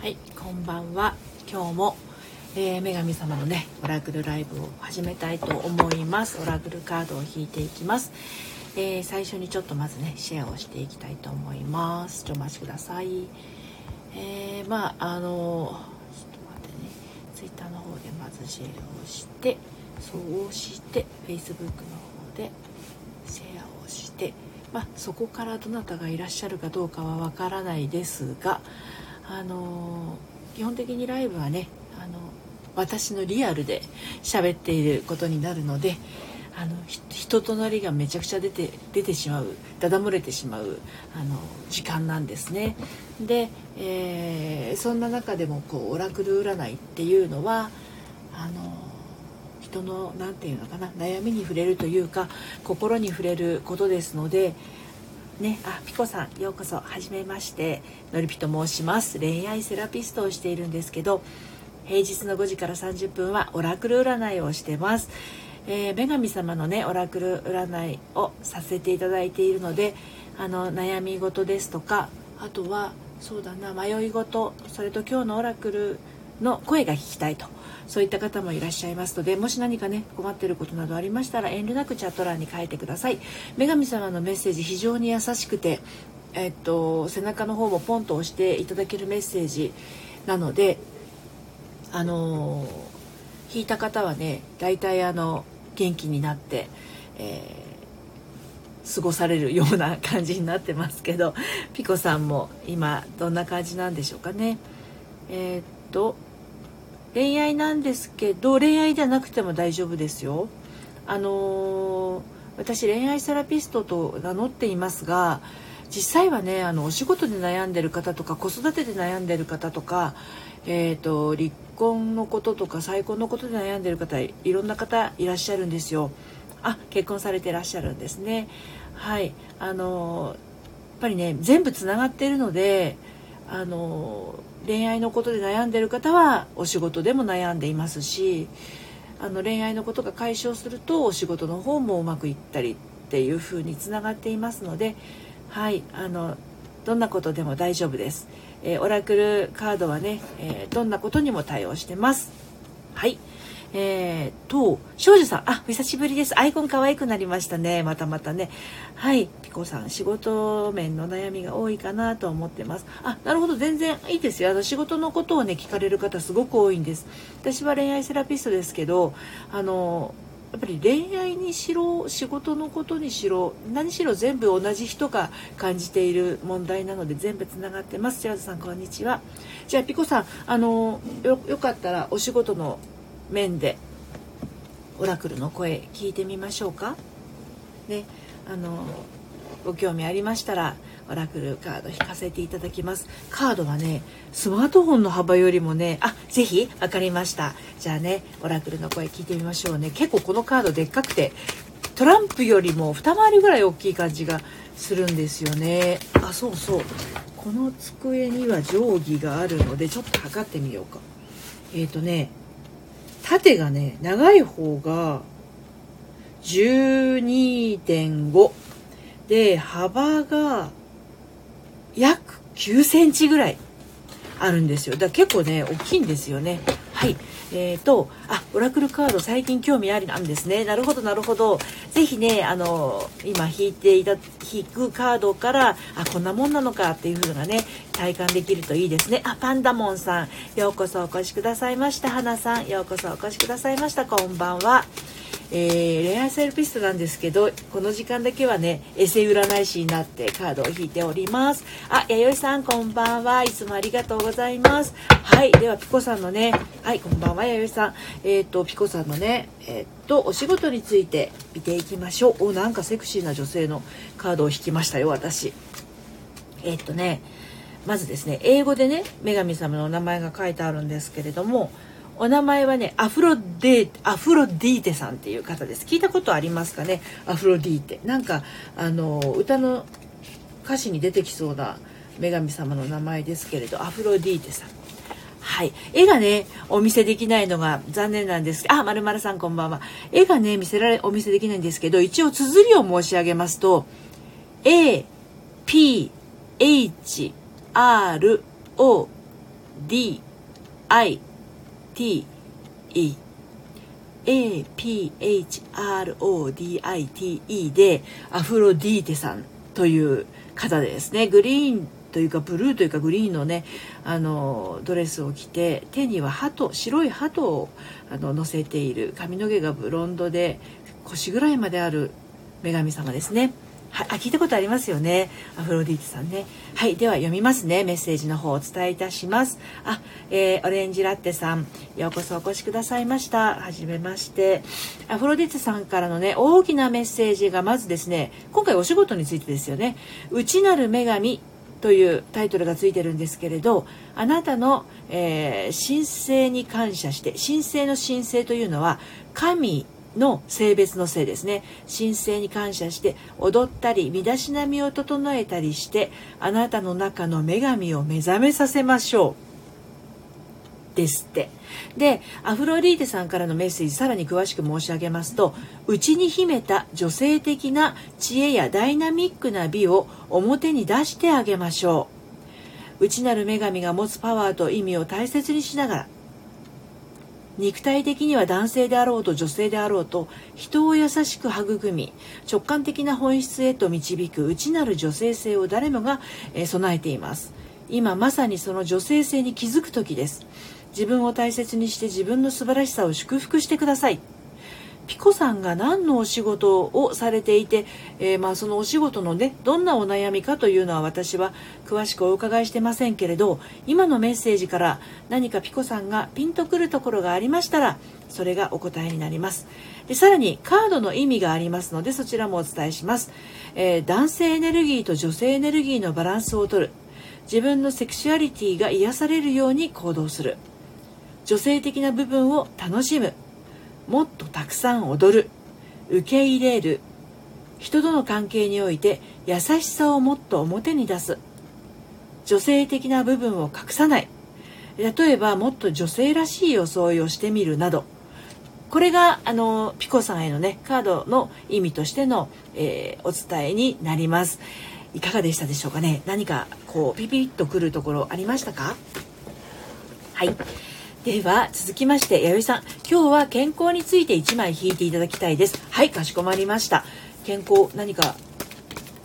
はい、こんばんは。今日も、えー、女神様のね、オラクルライブを始めたいと思います。オラクルカードを引いていきます。えー、最初にちょっとまずね、シェアをしていきたいと思います。ちょっとお待ちください。えー、まあ、あの、ちょっと待ってね、ツイッターの方でまずシェアをして、そうして、Facebook の方でシェアをして、まあ、そこからどなたがいらっしゃるかどうかはわからないですが、あの基本的にライブはねあの私のリアルで喋っていることになるのであの人となりがめちゃくちゃ出て出てしまうだだ漏れてしまうあの時間なんですね。で、えー、そんな中でもこうオラクル占いっていうのはあの人の何て言うのかな悩みに触れるというか心に触れることですのでね、あ、ピコさん、ようこそ、はじめまして、のりぴと申します。恋愛セラピストをしているんですけど、平日の5時から30分はオラクル占いをしてます。えー、女神様のね、オラクル占いをさせていただいているので、あの、悩み事ですとか、あとは、そうだな、迷い事、それと今日のオラクルの声が聞きたいと。そういった方もいらっしゃいますのでもし何かね困っていることなどありましたら遠慮なくチャット欄に書いてください女神様のメッセージ非常に優しくてえっと背中の方もポンと押していただけるメッセージなのであの引いた方はね大体あの元気になって、えー、過ごされるような感じになってますけどピコさんも今どんな感じなんでしょうかねえー、っと恋愛なんですけど恋愛じゃなくても大丈夫ですよあのー、私恋愛セラピストと名乗っていますが実際はねあのお仕事で悩んでる方とか子育てで悩んでる方とか、えーと、離婚のこととか再婚のことで悩んでる方いろんな方いらっしゃるんですよ。あ結婚されてらっしゃるんですね。はいあのやっぱりね全部つながっているのであの恋愛のことで悩んでる方はお仕事でも悩んでいますしあの恋愛のことが解消するとお仕事の方もうまくいったりっていう風につながっていますのではいあのどんなことでも大丈夫です、えー、オラクルカードはね、えー、どんなことにも対応してます。はい。えー、と、少女さん、あ、久しぶりです。アイコン可愛くなりましたね。またまたね。はい、ピコさん、仕事面の悩みが多いかなと思ってます。あ、なるほど、全然いいですよ。あの、仕事のことをね、聞かれる方すごく多いんです。私は恋愛セラピストですけど、あの、やっぱり恋愛にしろ仕事のことにしろ何しろ全部同じ人が感じている問題なので全部つながってます。ジャズさんこんにちは。じゃあピコさんあのよよかったらお仕事の面でオラクルの声聞いてみましょうか。ねあのご興味ありましたらオラクルカード引かせていただきます。カードはねスマートフォンの幅よりもねあぜひ分かりました。じゃあねオラクルの声聞いてみましょうね。結構このカードでっかくてトランプよりも二回りぐらい大きい感じがするんですよね。あそうそう。この机には定規があるのでちょっと測ってみようか。えっ、ー、とね縦がね長い方が12.5で幅が約9センチぐらいあるんですよ。だから結構ね大きいんですよね。はい。えーと、あオラクルカード最近興味ありなんですね。なるほどなるほど。ぜひねあの今引いていた引くカードからあこんなもんなのかっていう風なね体感できるといいですね。あパンダモンさんようこそお越しくださいました。花さんようこそお越しくださいました。こんばんは。えー、恋愛セラピストなんですけどこの時間だけはねエセ占い師になってカードを引いております。あ弥生さんこんばんは。いつもありがとうございます。はいではピコさんのねはいこんばんは弥生さん。えっ、ー、とピコさんのねえっ、ー、とお仕事について見ていきましょう。おなんかセクシーな女性のカードを引きましたよ私。えっとねまずですね英語でね女神様のお名前が書いてあるんですけれどもお名前はねアフロデーアフロディーテさんっていう方です。聞いたことありますかね？アフロディーテ。なんかあの歌の歌詞に出てきそうな女神様の名前ですけれどアフロディーテさん。はい。絵がね、お見せできないのが残念なんです。あ、まるまるさんこんばんは。絵がね、見せられ、お見せできないんですけど、一応綴りを申し上げますと、A, P, H, R, O, D I T E APHRODITE でアフロディーテさんという方ですねグリーンというかブルーというかグリーンのねあのドレスを着て手には鳩白い鳩をあの乗せている髪の毛がブロンドで腰ぐらいまである女神様ですね。はい、あ聞いたことありますよね。アフロディーテさんね。はいでは読みますね。メッセージの方をお伝えいたします。あ、えー、オレンジラッテさん。ようこそお越しくださいました。はじめまして。アフロディーテさんからのね大きなメッセージがまずですね今回お仕事についてですよね。内なる女神というタイトルがついてるんですけれどあなたの、えー、神聖に感謝して神聖の神聖というのは神の性別の性ですね。神聖に感謝して踊ったり身だしなみを整えたりしてあなたの中の女神を目覚めさせましょう。ですって。でアフロリーテさんからのメッセージさらに詳しく申し上げますと内に秘めた女性的な知恵やダイナミックな美を表に出してあげましょう。内なる女神が持つパワーと意味を大切にしながら肉体的には男性であろうと女性であろうと人を優しく育み直感的な本質へと導く内なる女性性を誰もが、え備えています。今まさにその女性性に気づく時です。自分を大切にして自分の素晴らしさを祝福してください。ピコさんが何のお仕事をされていて、えー、まあそのお仕事のねどんなお悩みかというのは私は詳しくお伺いしてませんけれど今のメッセージから何かピコさんがピンとくるところがありましたらそれがお答えになります。でさらにカードの意味がありますのでそちらもお伝えします、えー、男性エネルギーと女性エネルギーのバランスをとる。自分のセクシュアリティが癒されるように行動する。女性的な部分を楽しむ。もっとたくさん踊る受け入れる人との関係において優しさをもっと表に出す。女性的な部分を隠さない。例えばもっと女性らしい装いをしてみるなど。これがあのピコさんへのねカードの意味としての、えー、お伝えになります。いかがでしたでしょうかね？何かこうピピッとくるところありましたか？はい。では続きまして弥生さん。今日は健康について1枚引いていただきたいです。はいかしこまりました。健康何か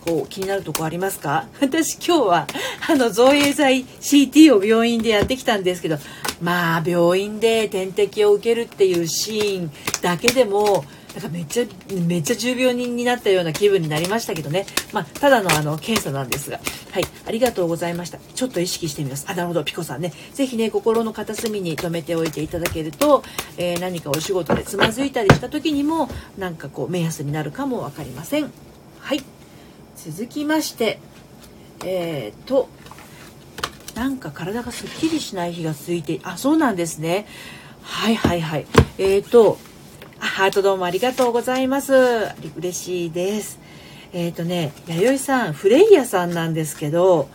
こう気になるとこありますか？私今日はあの造影剤 CT を病院でやってきたんですけどまあ病院で点滴を受けるっていうシーンだけでもなんかめっちゃめっちゃ重病人になったような気分になりましたけどね、まあ、ただのあの検査なんですが。はい。ありがとうございました。ちょっと意識してみます。あなるほどピコさんね。是非ね心の片隅に留めておいていただけると、えー、何かお仕事でつまずいたりした時にもなんかこう目安になるかも分かりません。はい。続きましてえー、っとなんか体がすっきりしない日が続いてあそうなんですね。はいはいはい。えー、っとハートどうもありがとうございます。嬉しいです。えっ、ー、とね、弥生さん、フレイヤさんなんですけど、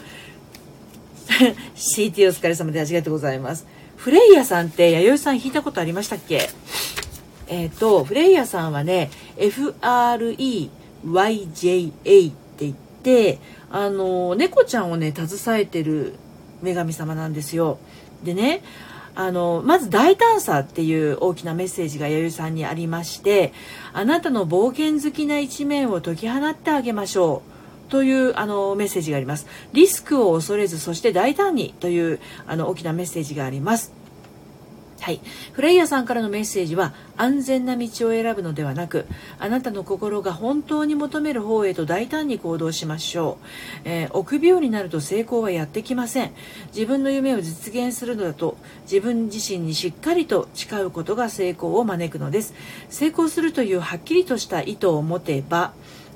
CT お疲れ様でありがとうございます。フレイヤさんって弥生さん弾いたことありましたっけ？えっ、ー、と、フレイヤさんはね、FREYJA って言って、あの、猫ちゃんをね、携えてる女神様なんですよ。でね、あのまず大胆さっていう大きなメッセージが弥生さんにありましてあなたの冒険好きな一面を解き放ってあげましょうというあのメッセージがあります。リスクを恐れずそして大胆にというあの大きなメッセージがあります。はい、フレイヤさんからのメッセージは安全な道を選ぶのではなくあなたの心が本当に求める方へと大胆に行動しましょう、えー、臆病になると成功はやってきません。自分の夢を実現するのだと自分自身にしっかりと誓うことが成功を招くのです。成功するというはっきりとした意図を持てば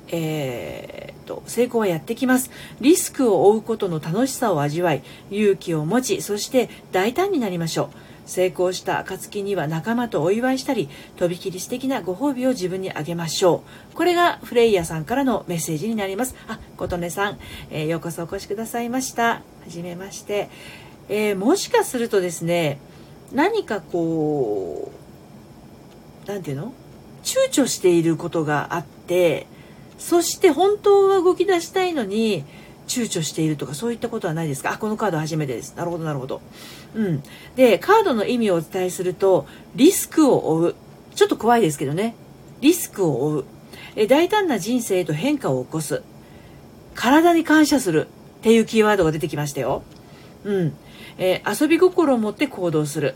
えーと、成功はやってきます。リスクを負うことの楽しさを味わい勇気を持ちそして大胆になりましょう。成功した暁には仲間とお祝いしたりとびきり素敵なご褒美を自分にあげましょう。これがフレイヤさんからのメッセージになります。あ琴音さん、えー、ようこそお越しくださいました。はじめまして、えー、もしかするとですね何かこう何て言うの？躊躇していることがあってそして本当は動き出したいのに躊躇しているとかそういったことはないですか？あこのカード初めてです。なるほどなるほど。うん。でカードの意味をお伝えするとリスクを負う。ちょっと怖いですけどね。リスクを負う。え大胆な人生へと変化を起こす。体に感謝する。っていうキーワードが出てきましたよ。うん、えー、遊び心を持って行動する。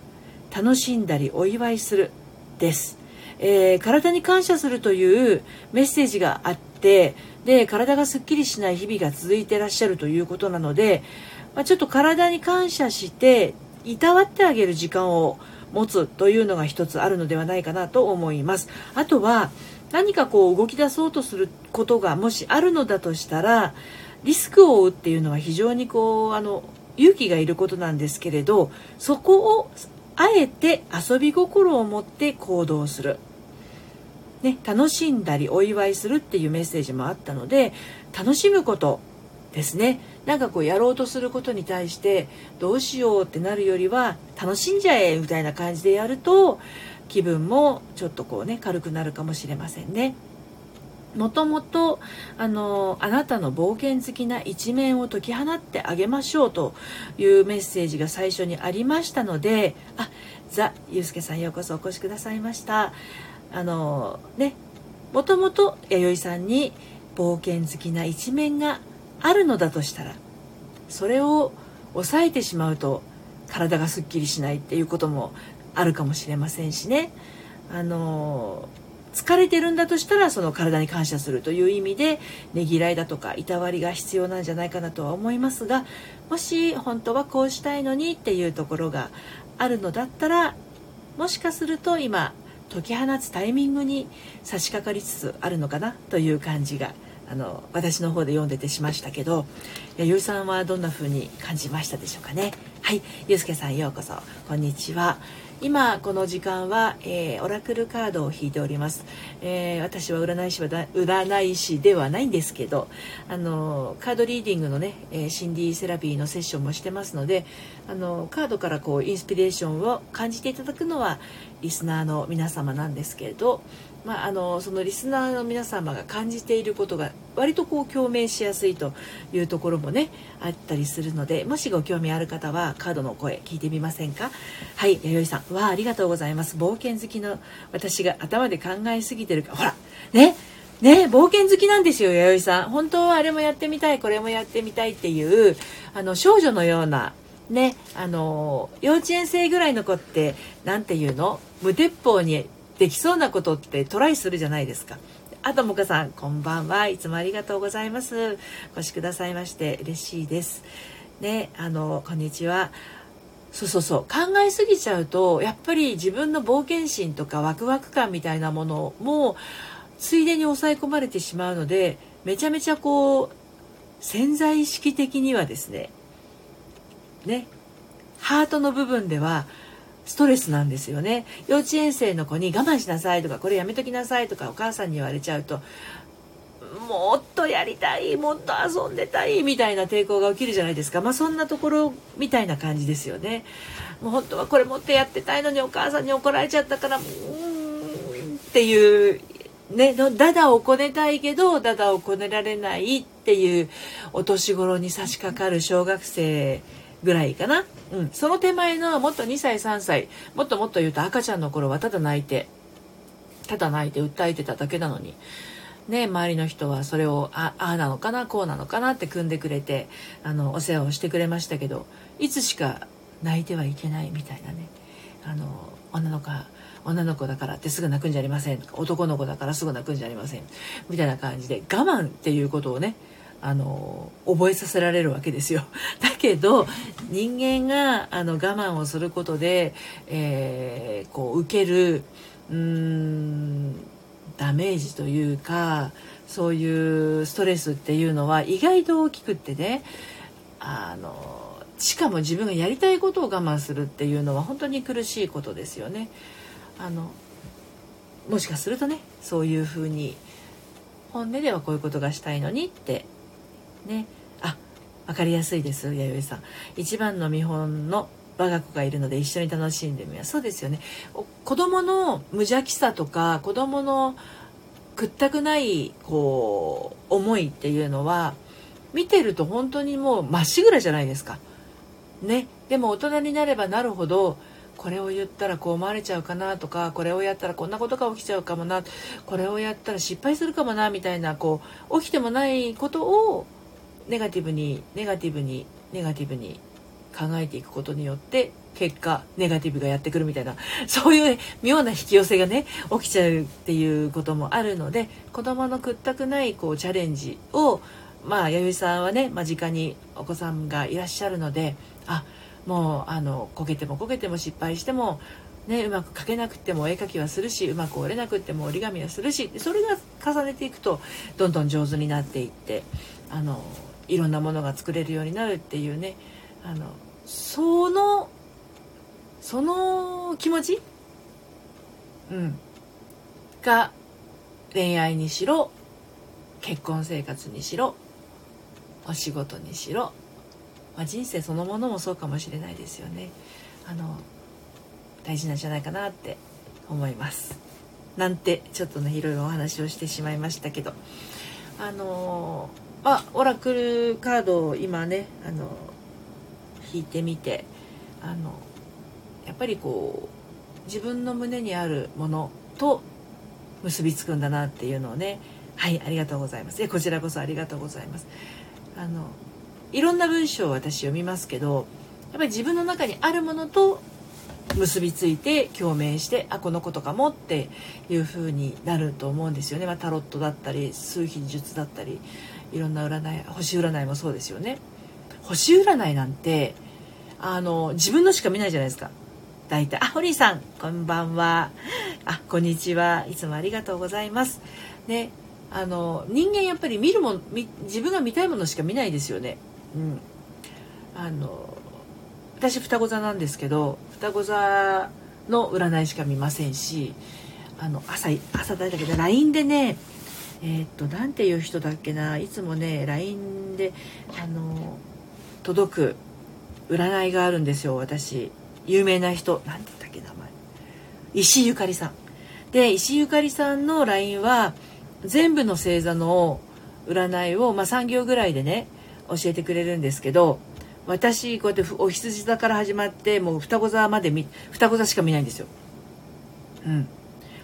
楽しんだりお祝いする。です、えー、体に感謝するというメッセージがあってで体がすっきりしない日々が続いてらっしゃるということなので、まあ、ちょっと体に感謝していたわってあげる時間を持つというのが一つあるのではないかなと思います。あとは何かこう動き出そうとすることがもしあるのだとしたらリスクを負うっていうのは非常にこうあの勇気がいることなんですけれどそこをあえて遊び心を持って行動する、ね、楽しんだりお祝いするっていうメッセージもあったので楽しむことですねなんかこうやろうとすることに対してどうしようってなるよりは楽しんじゃえみたいな感じでやると気分もちょっとこうね軽くなるかもしれませんね。もともとあのあなたの冒険好きな一面を解き放ってあげましょうというメッセージが最初にありましたのであザ・ユうスケさんようこそお越しくださいましたあのねもともと弥生さんに冒険好きな一面があるのだとしたらそれを抑えてしまうと体がすっきりしないっていうこともあるかもしれませんしね。あの疲れてるんだとしたらその体に感謝するという意味でねぎらいだとかいたわりが必要なんじゃないかなとは思いますがもし本当はこうしたいのにっていうところがあるのだったらもしかすると今解き放つタイミングに差し掛かりつつあるのかなという感じがあの私の方で読んでてしましたけど弥生さんはどんな風に感じましたでしょうかね。はい。ゆうすけさんようこそ。こんにちは。今この時間は、えー、オラクルカードを引いております、えー、私は占い師は占い師ではないんですけどあのカードリーディングのね、え、心理セラピーのセッションもしてますのであのカードからこうインスピレーションを感じていただくのはリスナーの皆様なんですけれどまあ、あのそのリスナーの皆様が感じていることが割とこう共鳴しやすいというところもねあったりするのでもしご興味ある方はカードの声聞いてみませんか？はい弥生さん。わあありがとうございます。冒険好きの私が頭で考えすぎてるか。ほらねね冒険好きなんですよ弥生さん。本当はあれもやってみたいこれもやってみたいっていうあの少女のようなねあの幼稚園生ぐらいの子って何て言うの？無鉄砲にできそうなことってトライするじゃないですか。あともかさん、こんばんは。いつもありがとうございます。お越しくださいまして嬉しいです。ね、あの、こんにちは。そうそうそう考えすぎちゃうとやっぱり自分の冒険心とかワクワク感みたいなものもついでに抑え込まれてしまうのでめちゃめちゃこう潜在意識的にはですねねハートの部分ではストレスなんですよね。幼稚園生の子に我慢しなさいとかこれやめときなさいとかお母さんに言われちゃうともっとやりたいもっと遊んでたいみたいな抵抗が起きるじゃないですか。まあそんなところみたいな感じですよね。もう本当はこれ持ってやってたいのにお母さんに怒られちゃったからうーんっていうねダダをこねたいけどダダをこねられないっていうお年頃に差し掛かる小学生ぐらいかな、うん、その手前のもっと2歳3歳もっともっと言うと赤ちゃんの頃はただ泣いてただ泣いて訴えてただけなのに。ね、周りの人はそれをああなのかなこうなのかなって組んでくれてあのお世話をしてくれましたけどいつしか泣いてはいけないみたいなね。あの女の子女の子だからってすぐ泣くんじゃありません。男の子だからすぐ泣くんじゃありません。みたいな感じで我慢っていうことをねあの覚えさせられるわけですよ。だけど人間があの我慢をすることで、えー、こう受けるうーんダメージというかそういうストレスっていうのは意外と大きくってねあのしかも自分がやりたいことを我慢するっていうのは本当に苦しいことですよね。あのもしかするとねそういうふうに本音ではこういうことがしたいのにってね。あ分かりやすいです弥生さん。一番の見本の我が子がいるので一緒に楽しんでみますそうですよね。子供の無邪気さとか子供の屈ったくないこう思いっていうのは見てると本当にもうまっしぐらじゃないですか。ね、でも大人になればなるほどこれを言ったらこう思われちゃうかなとかこれをやったらこんなことが起きちゃうかもなこれをやったら失敗するかもなみたいなこう起きてもないことをネガティブにネガティブにネガティブに考えていくことによって結果ネガティブがやってくるみたいな そういう、妙な引き寄せがね起きちゃうっていうこともあるので子供の屈託ないこうチャレンジをまあ弥生さんはね間近にお子さんがいらっしゃるのであもうあのこけてもこけても失敗しても、ね、うまく描けなくても絵描きはするしうまく折れなくても折り紙はするしそれが重ねていくとどんどん上手になっていってあのいろんなものが作れるようになるっていうね。あのそのその気持ち、うん、が恋愛にしろ結婚生活にしろお仕事にしろまあ、人生そのものもそうかもしれないですよね。あの大事なんじゃないかなって思います。なんてちょっとねいろいろお話をしてしまいましたけど。あのあオラクルカードを今ねあの引いてみてあのやっぱりこう自分の胸にあるものと結びつくんだなっていうのをねはいありがとうございます。こちらこそありがとうございます。あのいろんな文章を私読みますけどやっぱり自分の中にあるものと結びついて共鳴してあこのことかもっていう風になると思うんですよね、まあ、タロットだったり数秘術だったりいろんな占い星占いもそうですよね。星占いなんてあの自分のしか見ないじゃないですか。大体あ堀井さんこんばんは。あこんにちは。いつもありがとうございます。ねあの人間やっぱり見るもん自分が見たいものしか見ないですよね。うん、あの私双子座なんですけど双子座の占いしか見ませんしあの朝朝だけど LINE でねえー、っと何ていう人だっけな？いつもね LINE であの届く占いがあるんですよ私。有名な人。何て言ったっけ名前？石井ゆかりさん。で石井ゆかりさんの LINE は全部の星座の占いを、まあ、3行ぐらいでね教えてくれるんですけど私こうやってお羊座から始まってもう双子座まで双子座しか見ないんですよ。うん、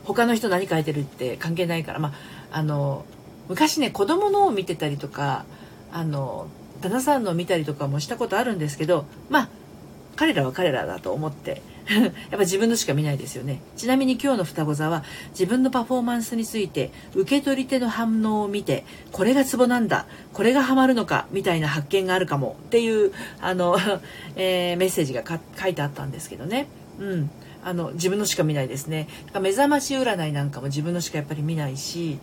他の人何書いてるって関係ないからまああの昔ね子供のを見てたりとかあの旦那さんのを見たりとかもしたことあるんですけどまあ彼らは彼らだと思って やっぱ自分のしか見ないですよね。ちなみに今日の双子座は自分のパフォーマンスについて受け取り手の反応を見てこれがツボなんだこれがハマるのかみたいな発見があるかもっていうあの、えー、メッセージが書いてあったんですけどね。うん。あの自分のしか見ないですね。目覚まし占いなんかも自分のしかやっぱり見ないし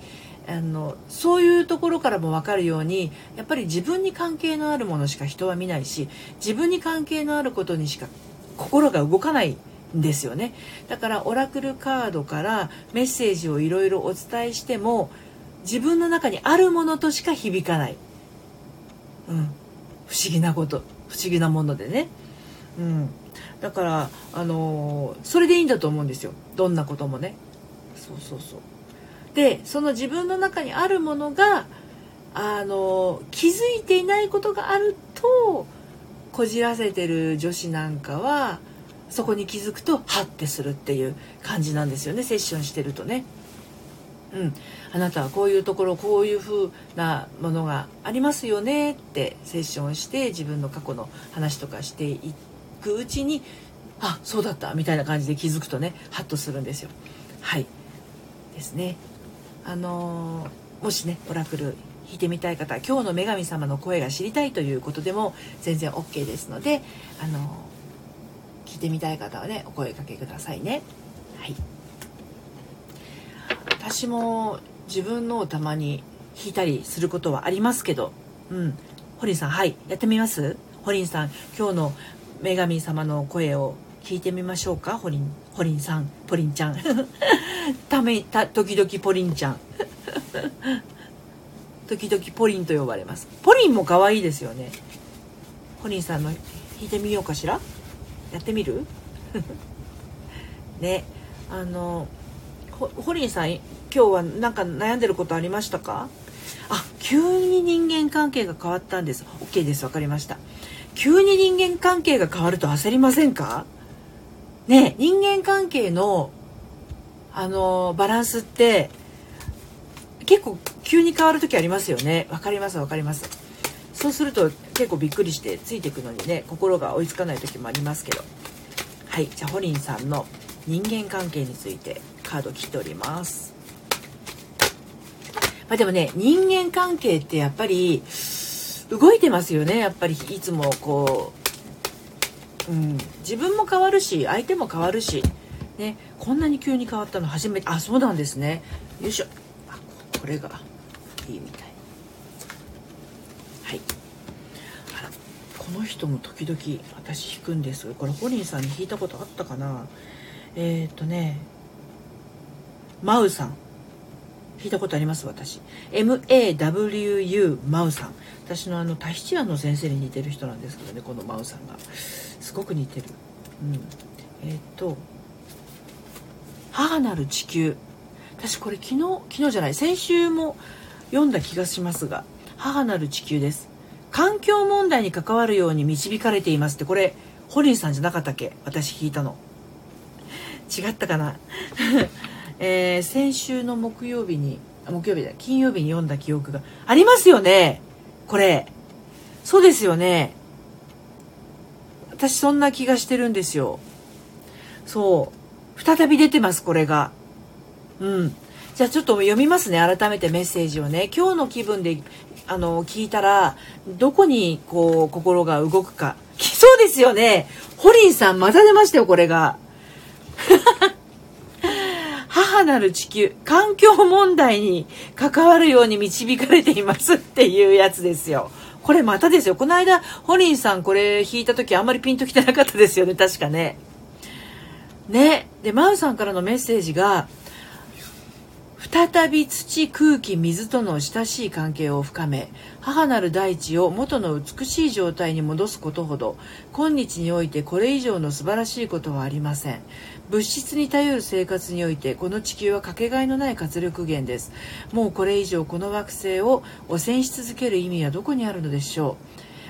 あのそういうところからも分かるようにやっぱり自分に関係のあるものしか人は見ないし自分に関係のあることにしか心が動かないんですよね。だからオラクルカードからメッセージをいろいろお伝えしても自分の中にあるものとしか響かない、うん、不思議なこと。不思議なものでね、うん、だからあの、それでいいんだと思うんですよ。どんなこともね。そうそうそう。でその自分の中にあるものがあの気づいていないことがあるとこじらせてる女子なんかはそこに気づくとハッてするっていう感じなんですよね。セッションしてるとね。うん、あなたはこういうところこういう風なものがありますよねってセッションして自分の過去の話とかしていっくうちにあそうだったみたいな感じで気づくとねハッとするんですよ。はい。ですね。あのー、もしねオラクル弾いてみたい方今日の女神様の声が知りたいということでも全然 OK ですのであの聞いてみたい方はねお声かけくださいね。はい。私も自分のをたまに弾いたりすることはありますけどうん。ホリンさんはい。やってみます？ホリンさん今日の女神様の声を聞いてみましょうか。ホリンホリンさんポリンちゃん。ためた時々ポリンちゃん。時々ポリンと呼ばれます。ポリンも可愛いですよね。ホリンさんの弾いてみようかしら？やってみる？ね。あのホリンさん今日は何か悩んでることありましたか？あ急に人間関係が変わったんです。OK です。分かりました。急に人間関係が変わると焦りませんか？ね人間関係のあのバランスって結構急に変わる時ありますよね。分かります分かります。そうすると結構びっくりしてついていくのにね心が追いつかない時もありますけど。はいじゃあホリンさんの人間関係についてカード切っております。まあ、でもね人間関係ってやっぱり動いてますよねやっぱり。いつもこう、うん、自分も変わるし相手も変わるし、ね、こんなに急に変わったの初めて。あそうなんですね。よいしょ。あこれがいいみたい。はい。あらこの人も時々私弾くんです。これホリンさんに弾いたことあったかな。えっ、とねマウさん。聞いたことあります私。MAWU マウさん。私のあのタヒチアンの先生に似てる人なんですけどねこのマウさんが。すごく似てる。うん。えっ、と母なる地球。私これ昨日昨日じゃない先週も読んだ気がしますが母なる地球です。環境問題に関わるように導かれていますってこれホリンさんじゃなかったっけ？私聞いたの。違ったかな？えー、先週の木曜日に木曜日だ金曜日に読んだ記憶がありますよね。これ。そうですよね。私そんな気がしてるんですよ。そう。再び出てますこれが。うん。じゃあちょっと読みますね改めてメッセージをね。今日の気分であの聞いたらどこにこう心が動くか。そうですよね。ホリンさんまた出ましたよこれが。なる地球、環境問題に関わるように導かれていますっていうやつですよ。これまたですよ。この間、ホリンさんこれ弾いた時あんまりピンときてなかったですよね、確かね。ね。で、マウさんからのメッセージが、再び土空気水との親しい関係を深め母なる大地を元の美しい状態に戻すことほど今日においてこれ以上の素晴らしいことはありません物質に頼る生活においてこの地球はかけがえのない活力源です。もうこれ以上この惑星を汚染し続ける意味はどこにあるのでしょ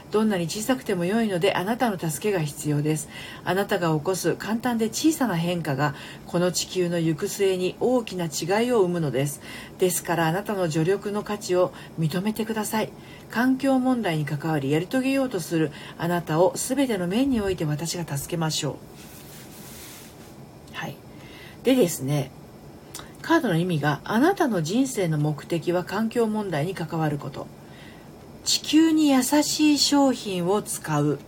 う。どんなに小さくても良いのであなたの助けが必要です。あなたが起こす簡単で小さな変化がこの地球の行く末に大きな違いを生むのです。ですからあなたの助力の価値を認めてください。環境問題に関わりやり遂げようとするあなたを全ての面において私が助けましょう。でですねカードの意味があなたの人生の目的は環境問題に関わること。地球に優しい商品を使う。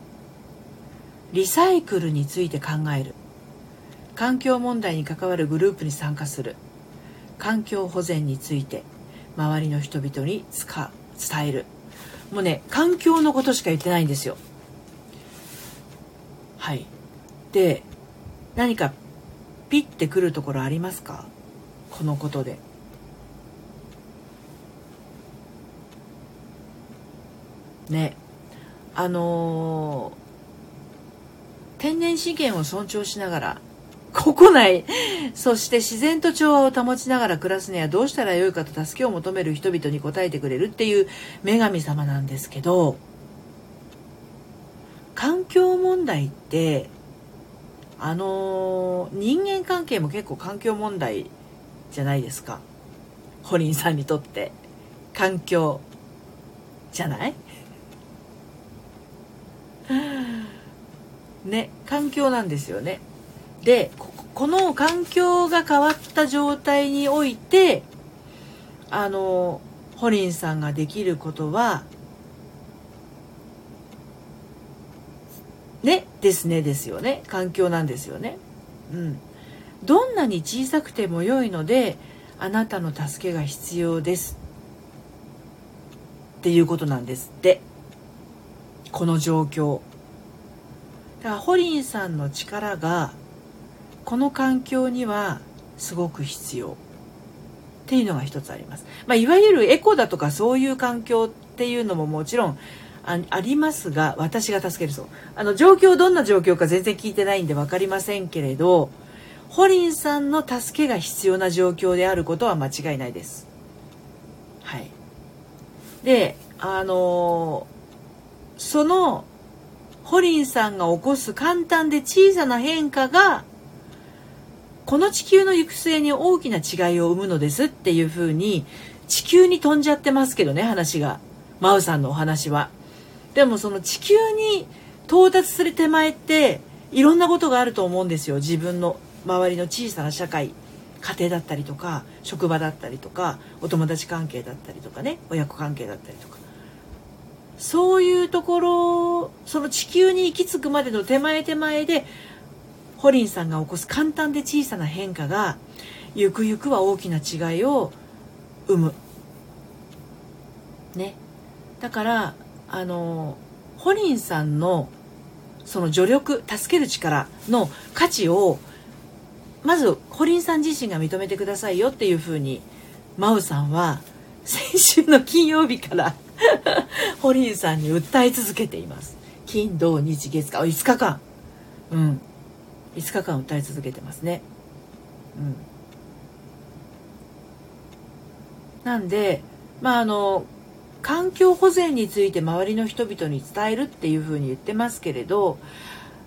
リサイクルについて考える。環境問題に関わるグループに参加する。環境保全について周りの人々に伝える。もうね環境のことしか言ってないんですよ。はい。で何かピッてくるところありますか？このことで。ね。あのー、天然資源を尊重しながら国内そして自然と調和を保ちながら暮らすにはどうしたらよいかと助けを求める人々に応えてくれるっていう女神様なんですけど環境問題ってあの、人間関係も結構環境問題じゃないですか。堀ンさんにとって。環境。じゃない？ね環境なんですよね。でこの環境が変わった状態においてあのホリンさんができることはねですねですよね。環境なんですよね。うん。どんなに小さくても良いのであなたの助けが必要です。っていうことなんですって。この状況。だからホリンさんの力がこの環境にはすごく必要。っていうのが一つあります、まあ、いわゆるエコだとかそういう環境っていうのももちろんあありますが私が助けるそう。あの状況どんな状況か全然聞いてないんで分かりませんけれどホリンさんの助けが必要な状況であることは間違いないです。はい。であのそのホリンさんが起こす簡単で小さな変化がこの地球の行く末に大きな違いを生むのですっていうふうに地球に飛んじゃってますけどね話が。マウさんのお話は。でもその地球に到達する手前っていろんなことがあると思うんですよ自分の周りの小さな社会家庭だったりとか職場だったりとかお友達関係だったりとかね親子関係だったりとかそういうところその地球に行き着くまでの手前手前でホリンさんが起こす簡単で小さな変化がゆくゆくは大きな違いを生む。ね。だからあのホリンさんのその助力助ける力の価値をまずホリンさん自身が認めてくださいよっていうふうにマウさんは先週の金曜日から ホリンさんに訴え続けています。金土日月か5日間。うん。5日間歌い続けてますね。うん、なんでまああの環境保全について周りの人々に伝えるっていうふうに言ってますけれど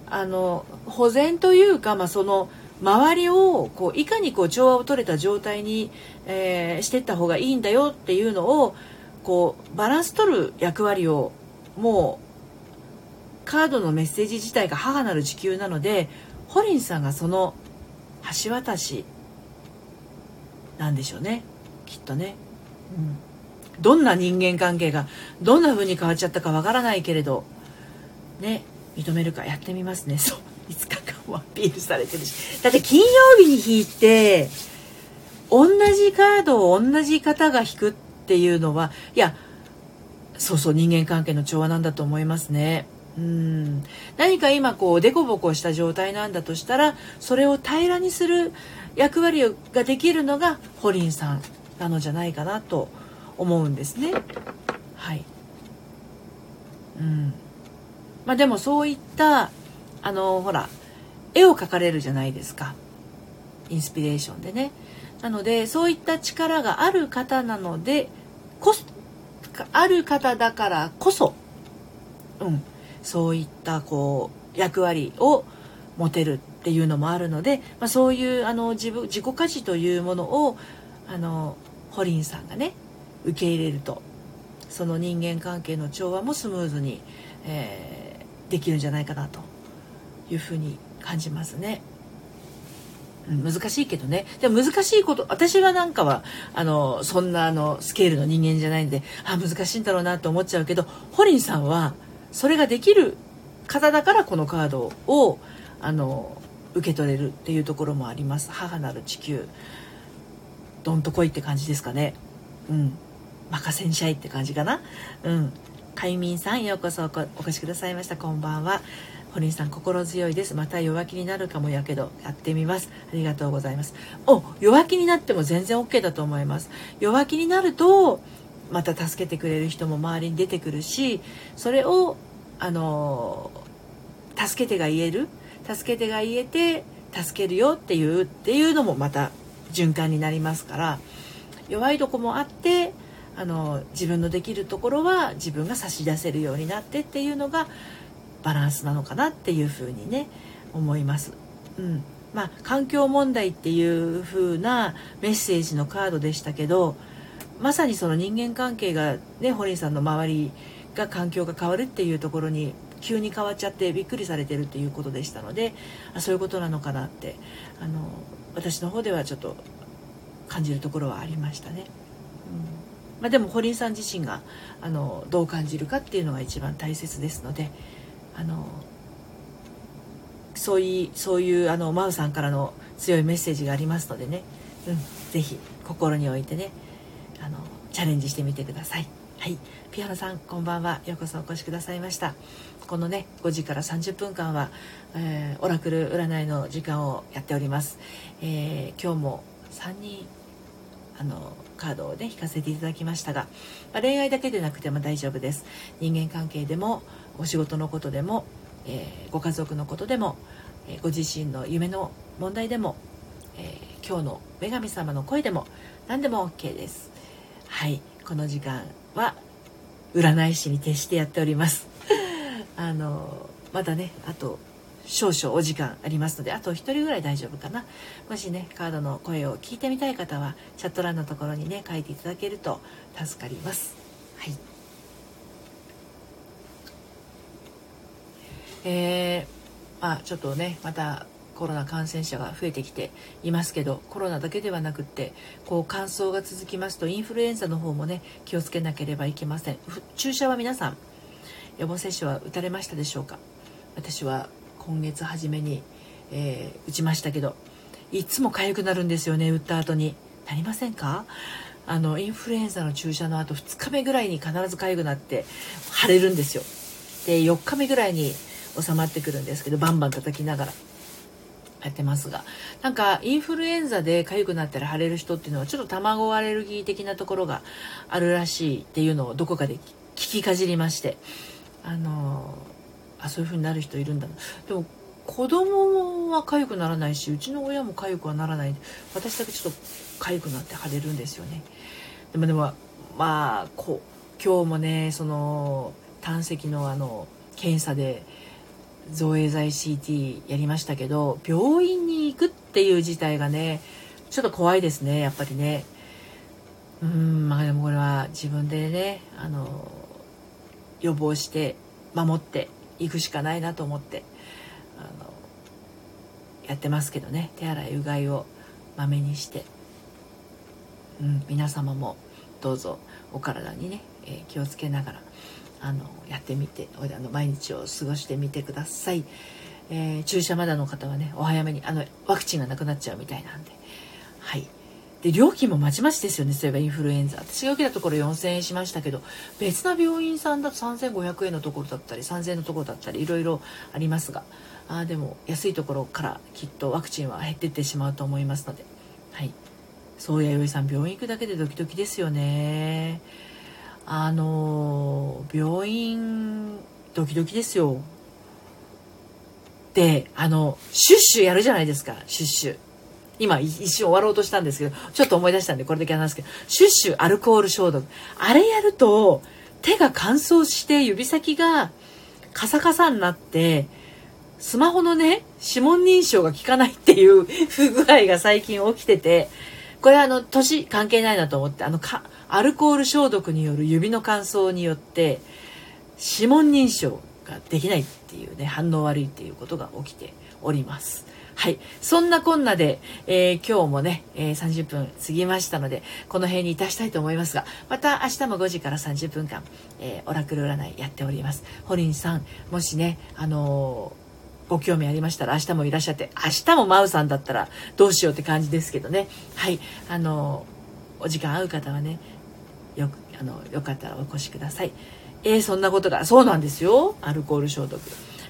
あの保全というか、まあ、その周りをこういかにこう調和を取れた状態に、えー、していった方がいいんだよっていうのをこうバランス取る役割をもうカードのメッセージ自体が母なる地球なのでホリンさんがその橋渡しなんでしょうね。きっとね、うん、どんな人間関係がどんな風に変わっちゃったかわからないけれどね認めるかやってみますね。そう5日間もアピールされてるし。だって金曜日に引いて同じカードを同じ方が引くっていうのはいやそうそう人間関係の調和なんだと思いますね。うん。何か今こうデコボコした状態なんだとしたらそれを平らにする役割ができるのがホリンさんなのじゃないかなと思思うんですね。はい、うんまあ、でもそういったあのほら絵を描かれるじゃないですかインスピレーションでね。なのでそういった力がある方なのでこある方だからこそ、うん、そういったこう役割を持てるっていうのもあるので、まあ、そういうあの自分自己価値というものをあのホリンさんがね受け入れると。その人間関係の調和もスムーズに、えー、できるんじゃないかなというふうに感じますね。難しいけどね。でも難しいこと私はなんかはあのそんなあのスケールの人間じゃないんであ難しいんだろうなと思っちゃうけどホリンさんはそれができる方だからこのカードをあの受け取れるっていうところもあります。母なる地球。どんと来いって感じですかね。うん。任せんしゃいって感じかな。うん。海民さんようこそお越しくださいました。こんばんは。堀さん心強いです。また弱気になるかもやけどやってみます。ありがとうございます。お弱気になっても全然 OK だと思います。弱気になるとまた助けてくれる人も周りに出てくるしそれをあの助けてが言える。助けてが言えて助けるよっていうっていうのもまた循環になりますから弱いとこもあってあの自分のできるところは自分が差し出せるようになってっていうのがバランスなのかなっていうふうにね思います。うんまあ、環境問題っていう風なメッセージのカードでしたけどまさにその人間関係がね堀さんの周りが環境が変わるっていうところに急に変わっちゃってびっくりされてるっていうことでしたのであそういうことなのかなってあの私の方ではちょっと感じるところはありましたね。まあ、でも堀井さん自身があのどう感じるかっていうのが一番大切ですのであのそういうそういうあのマウさんからの強いメッセージがありますのでね、うん、ぜひ心に置いてねあのチャレンジしてみてください。はい、ピアノさんこんばんは。ようこそお越しくださいました。このね5時から30分間は、えー、オラクル占いの時間をやっております、えー、今日も3人あのカードをね引かせていただきましたが、まあ、恋愛だけでなくても大丈夫です。人間関係でもお仕事のことでも、えー、ご家族のことでも、えご自身の夢の問題でも、え今日の女神様の声でも何でも OK です。はい。この時間は占い師に徹してやっております。あのまだねあと少々お時間ありますのであと1人ぐらい大丈夫かな。もしねカードの声を聞いてみたい方はチャット欄のところにね書いていただけると助かります。はい。えー、まあちょっとねまたコロナ感染者が増えてきていますけどコロナだけではなくってこう乾燥が続きますとインフルエンザの方もね気をつけなければいけません。注射は皆さん予防接種は打たれましたでしょうか？私は今月初めに、えー、打ちましたけどいつも痒くなるんですよね打った後に。なりませんか？あのインフルエンザの注射の後2日目ぐらいに必ず痒くなって腫れるんですよ。で4日目ぐらいに収まってくるんですけどバンバン叩きながら。やってますが。なんかインフルエンザで痒くなったら腫れる人っていうのはちょっと卵アレルギー的なところがあるらしいっていうのをどこかで聞きかじりまして。あのあそういう風になる人いるんだ。でも子供は痒くならないしうちの親も痒くはならない。私だけちょっと痒くなって腫れるんですよね。でもでもまあこ今日もねその胆石のあの検査で造影剤 CT やりましたけど病院に行くっていう事態がねちょっと怖いですねやっぱりね。うんまあでもこれは自分でねあの予防して守っていくしかないなと思ってあのやってますけどね。手洗いうがいをまめにして、うん、皆様もどうぞお体にね、えー、気をつけながらあのやってみてあの毎日を過ごしてみてください、えー、注射まだの方はねお早めにあのワクチンがなくなっちゃうみたいなんで。はい。で料金もまちまちですよね。そういえばインフルエンザ。私が受けたところ4000円しましたけど別な病院さんだと3500円のところだったり3000円のところだったりいろいろありますが。あでも安いところからきっとワクチンは減っていってしまうと思いますので。はい。そうやよいさん病院行くだけでドキドキですよね。あの病院ドキドキですよ。であのシュッシュやるじゃないですか。シュッシュ。今一瞬終わろうとしたんですけどちょっと思い出したんでこれだけ話すけどシュッシュアルコール消毒あれやると手が乾燥して指先がカサカサになってスマホのね指紋認証が効かないっていう 不具合が最近起きててこれあの年関係ないなと思ってあのかアルコール消毒による指の乾燥によって指紋認証ができないっていうね反応悪いっていうことが起きております。はい。そんなこんなで、えー、今日もね、えー、30分過ぎましたので、この辺にいたしたいと思いますが、また明日も5時から30分間、えー、オラクル占いやっております。ホリンさん、もしね、あのご興味ありましたら明日もいらっしゃって、明日もマウさんだったらどうしようって感じですけどね。はい。あのお時間合う方はね、よくあのよかったらお越しくださいえー、そんなことがそうなんですよアルコール消毒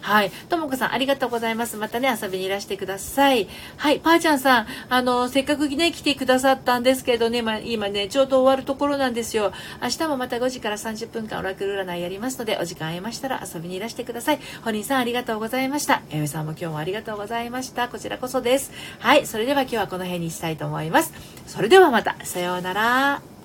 はい。ともこさん、ありがとうございます。またね、遊びにいらしてください。はい。ぱーちゃんさん、あの、せっかくね、来てくださったんですけどね、ま、今ね、ちょうど終わるところなんですよ。明日もまた5時から30分間オラクル占いやりますので、お時間ありましたら遊びにいらしてください。本人さん、ありがとうございました。えみさんも今日もありがとうございました。こちらこそです。はい。それでは今日はこの辺にしたいと思います。それではまた、さようなら。